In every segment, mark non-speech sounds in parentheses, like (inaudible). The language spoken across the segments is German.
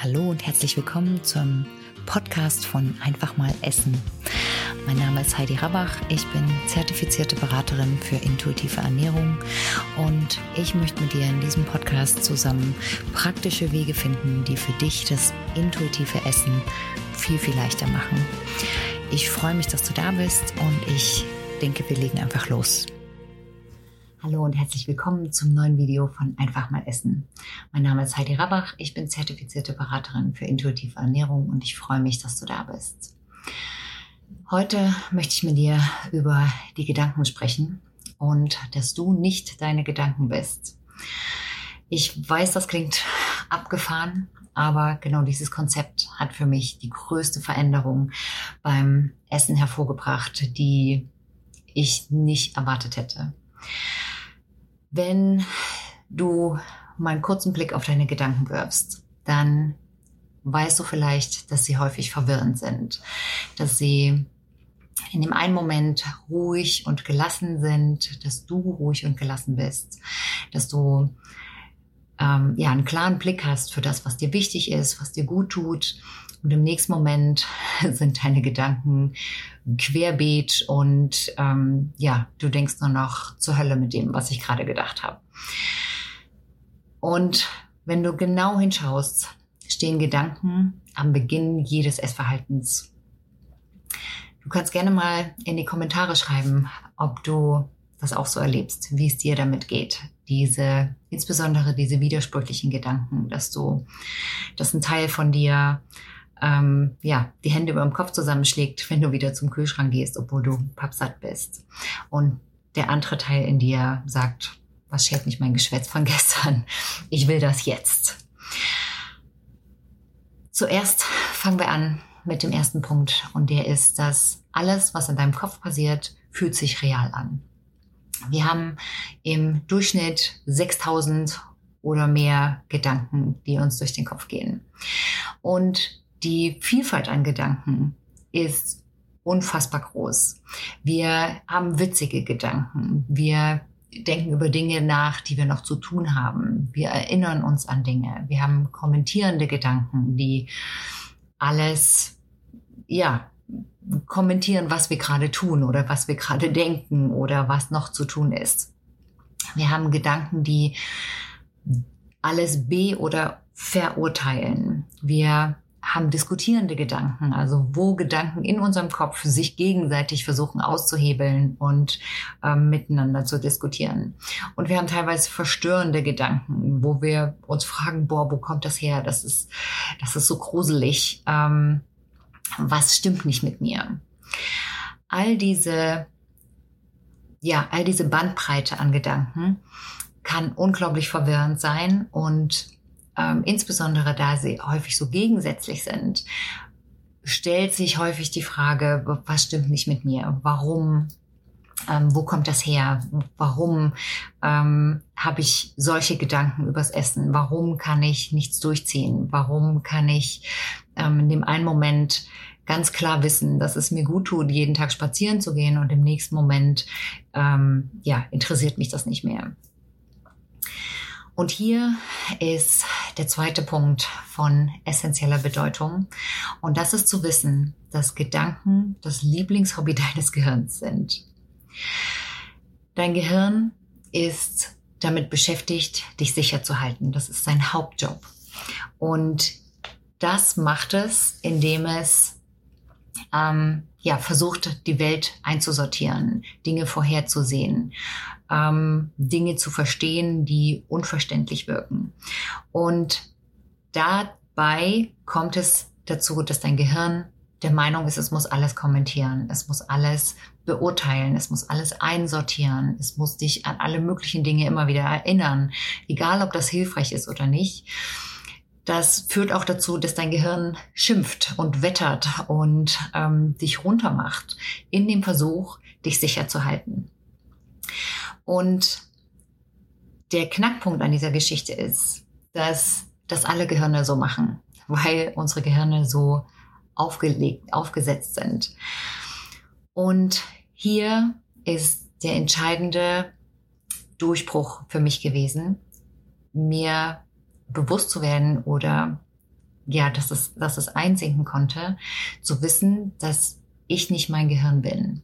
Hallo und herzlich willkommen zum Podcast von Einfach mal Essen. Mein Name ist Heidi Rabach, ich bin zertifizierte Beraterin für intuitive Ernährung und ich möchte mit dir in diesem Podcast zusammen praktische Wege finden, die für dich das intuitive Essen viel, viel leichter machen. Ich freue mich, dass du da bist und ich denke, wir legen einfach los. Hallo und herzlich willkommen zum neuen Video von Einfach mal Essen. Mein Name ist Heidi Rabach, ich bin zertifizierte Beraterin für intuitive Ernährung und ich freue mich, dass du da bist. Heute möchte ich mit dir über die Gedanken sprechen und dass du nicht deine Gedanken bist. Ich weiß, das klingt abgefahren, aber genau dieses Konzept hat für mich die größte Veränderung beim Essen hervorgebracht, die ich nicht erwartet hätte. Wenn du mal einen kurzen Blick auf deine Gedanken wirfst, dann weißt du vielleicht, dass sie häufig verwirrend sind, dass sie in dem einen Moment ruhig und gelassen sind, dass du ruhig und gelassen bist, dass du ähm, ja einen klaren Blick hast für das, was dir wichtig ist, was dir gut tut. Und im nächsten Moment (laughs) sind deine Gedanken querbeet und ähm, ja, du denkst nur noch zur Hölle mit dem, was ich gerade gedacht habe. Und wenn du genau hinschaust, stehen Gedanken am Beginn jedes Essverhaltens. Du kannst gerne mal in die Kommentare schreiben, ob du das auch so erlebst, wie es dir damit geht. Diese, insbesondere diese widersprüchlichen Gedanken, dass du, dass ein Teil von dir ähm, ja, die Hände über dem Kopf zusammenschlägt, wenn du wieder zum Kühlschrank gehst, obwohl du pappsatt bist. Und der andere Teil in dir sagt, was schert mich mein Geschwätz von (laughs) gestern? Ich will das jetzt. Zuerst fangen wir an mit dem ersten Punkt und der ist, dass alles, was in deinem Kopf passiert, fühlt sich real an. Wir haben im Durchschnitt 6000 oder mehr Gedanken, die uns durch den Kopf gehen. Und die Vielfalt an Gedanken ist unfassbar groß. Wir haben witzige Gedanken. Wir denken über Dinge nach, die wir noch zu tun haben. Wir erinnern uns an Dinge. Wir haben kommentierende Gedanken, die alles, ja, kommentieren, was wir gerade tun oder was wir gerade denken oder was noch zu tun ist. Wir haben Gedanken, die alles be- oder verurteilen. Wir haben diskutierende Gedanken, also wo Gedanken in unserem Kopf sich gegenseitig versuchen auszuhebeln und ähm, miteinander zu diskutieren. Und wir haben teilweise verstörende Gedanken, wo wir uns fragen, boah, wo kommt das her? Das ist, das ist so gruselig. Ähm, was stimmt nicht mit mir? All diese, ja, all diese Bandbreite an Gedanken kann unglaublich verwirrend sein und ähm, insbesondere da sie häufig so gegensätzlich sind, stellt sich häufig die Frage, was stimmt nicht mit mir? Warum? Ähm, wo kommt das her? Warum ähm, habe ich solche Gedanken übers Essen? Warum kann ich nichts durchziehen? Warum kann ich ähm, in dem einen Moment ganz klar wissen, dass es mir gut tut, jeden Tag spazieren zu gehen und im nächsten Moment ähm, ja interessiert mich das nicht mehr. Und hier ist der zweite Punkt von essentieller Bedeutung. Und das ist zu wissen, dass Gedanken das Lieblingshobby (laughs) deines Gehirns sind. Dein Gehirn ist damit beschäftigt, dich sicher zu halten. Das ist sein Hauptjob. Und das macht es, indem es ähm, ja, versucht, die Welt einzusortieren, Dinge vorherzusehen, ähm, Dinge zu verstehen, die unverständlich wirken. Und dabei kommt es dazu, dass dein Gehirn der Meinung ist, es muss alles kommentieren, es muss alles beurteilen, es muss alles einsortieren, es muss dich an alle möglichen Dinge immer wieder erinnern, egal ob das hilfreich ist oder nicht. Das führt auch dazu, dass dein Gehirn schimpft und wettert und ähm, dich runtermacht in dem Versuch, dich sicher zu halten. Und der Knackpunkt an dieser Geschichte ist, dass das alle Gehirne so machen, weil unsere Gehirne so aufgelegt, aufgesetzt sind. Und hier ist der entscheidende Durchbruch für mich gewesen, mir bewusst zu werden oder ja, dass es, dass es einsinken konnte, zu wissen, dass ich nicht mein Gehirn bin.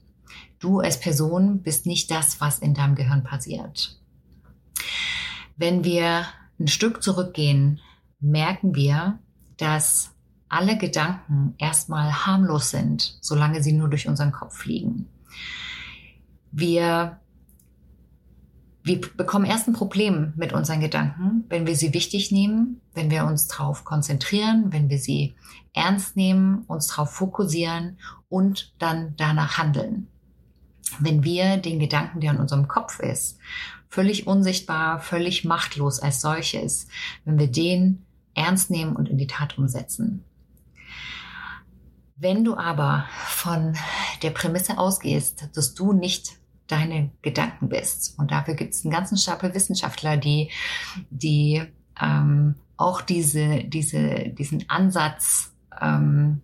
Du als Person bist nicht das, was in deinem Gehirn passiert. Wenn wir ein Stück zurückgehen, merken wir, dass alle Gedanken erstmal harmlos sind, solange sie nur durch unseren Kopf fliegen. Wir, wir bekommen erst ein Problem mit unseren Gedanken, wenn wir sie wichtig nehmen, wenn wir uns darauf konzentrieren, wenn wir sie ernst nehmen, uns darauf fokussieren und dann danach handeln. Wenn wir den Gedanken, der in unserem Kopf ist, völlig unsichtbar, völlig machtlos als solches, wenn wir den ernst nehmen und in die Tat umsetzen. Wenn du aber von der Prämisse ausgehst, dass du nicht deine Gedanken bist, und dafür gibt es einen ganzen Stapel Wissenschaftler, die, die ähm, auch diese, diese, diesen Ansatz ähm,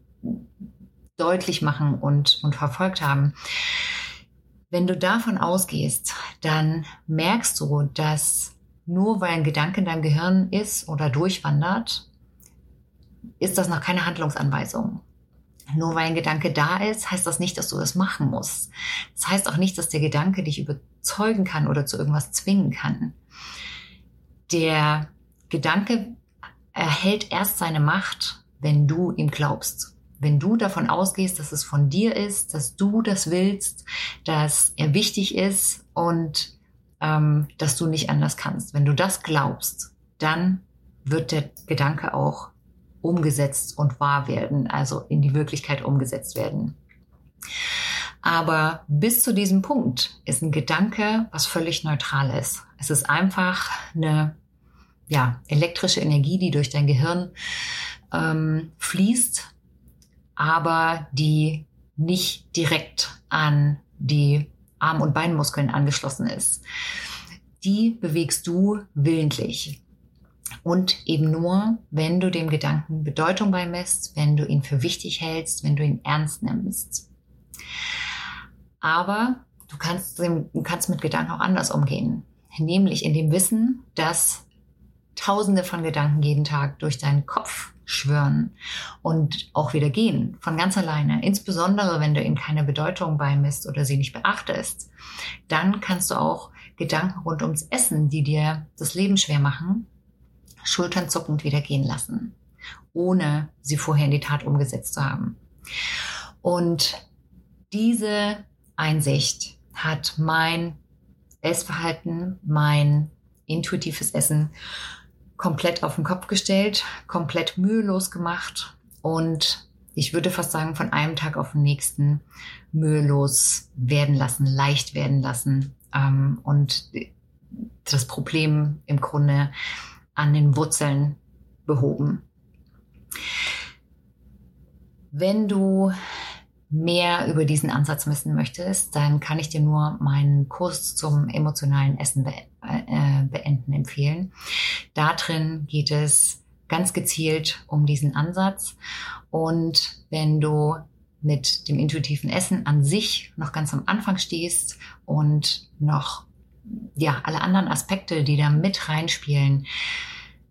deutlich machen und, und verfolgt haben. Wenn du davon ausgehst, dann merkst du, dass nur weil ein Gedanke in deinem Gehirn ist oder durchwandert, ist das noch keine Handlungsanweisung. Nur weil ein Gedanke da ist, heißt das nicht, dass du das machen musst. Das heißt auch nicht, dass der Gedanke dich überzeugen kann oder zu irgendwas zwingen kann. Der Gedanke erhält erst seine Macht, wenn du ihm glaubst. Wenn du davon ausgehst, dass es von dir ist, dass du das willst, dass er wichtig ist und ähm, dass du nicht anders kannst. Wenn du das glaubst, dann wird der Gedanke auch umgesetzt und wahr werden, also in die Wirklichkeit umgesetzt werden. Aber bis zu diesem Punkt ist ein Gedanke was völlig Neutrales. Es ist einfach eine ja, elektrische Energie, die durch dein Gehirn ähm, fließt, aber die nicht direkt an die Arm- und Beinmuskeln angeschlossen ist. Die bewegst du willentlich. Und eben nur, wenn du dem Gedanken Bedeutung beimisst, wenn du ihn für wichtig hältst, wenn du ihn ernst nimmst. Aber du kannst, du kannst mit Gedanken auch anders umgehen. Nämlich in dem Wissen, dass Tausende von Gedanken jeden Tag durch deinen Kopf schwören und auch wieder gehen, von ganz alleine. Insbesondere, wenn du ihnen keine Bedeutung beimisst oder sie nicht beachtest. Dann kannst du auch Gedanken rund ums Essen, die dir das Leben schwer machen, schulternzuckend wieder gehen lassen, ohne sie vorher in die Tat umgesetzt zu haben. Und diese Einsicht hat mein Essverhalten, mein intuitives Essen komplett auf den Kopf gestellt, komplett mühelos gemacht und ich würde fast sagen, von einem Tag auf den nächsten mühelos werden lassen, leicht werden lassen ähm, und das Problem im Grunde an den Wurzeln behoben. Wenn du mehr über diesen Ansatz wissen möchtest, dann kann ich dir nur meinen Kurs zum emotionalen Essen be äh, beenden empfehlen. Da drin geht es ganz gezielt um diesen Ansatz. Und wenn du mit dem intuitiven Essen an sich noch ganz am Anfang stehst und noch ja alle anderen Aspekte, die da mit reinspielen,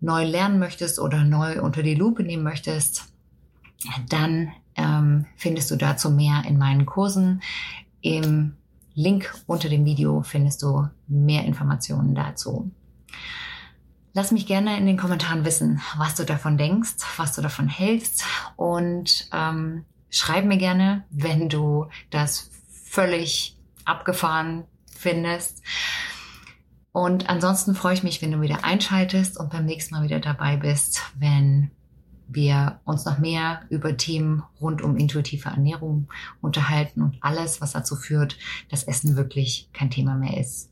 neu lernen möchtest oder neu unter die Lupe nehmen möchtest, dann ähm, findest du dazu mehr in meinen Kursen. Im Link unter dem Video findest du mehr Informationen dazu. Lass mich gerne in den Kommentaren wissen, was du davon denkst, was du davon hältst und ähm, schreib mir gerne, wenn du das völlig abgefahren findest. Und ansonsten freue ich mich, wenn du wieder einschaltest und beim nächsten Mal wieder dabei bist, wenn wir uns noch mehr über Themen rund um intuitive Ernährung unterhalten und alles, was dazu führt, dass Essen wirklich kein Thema mehr ist.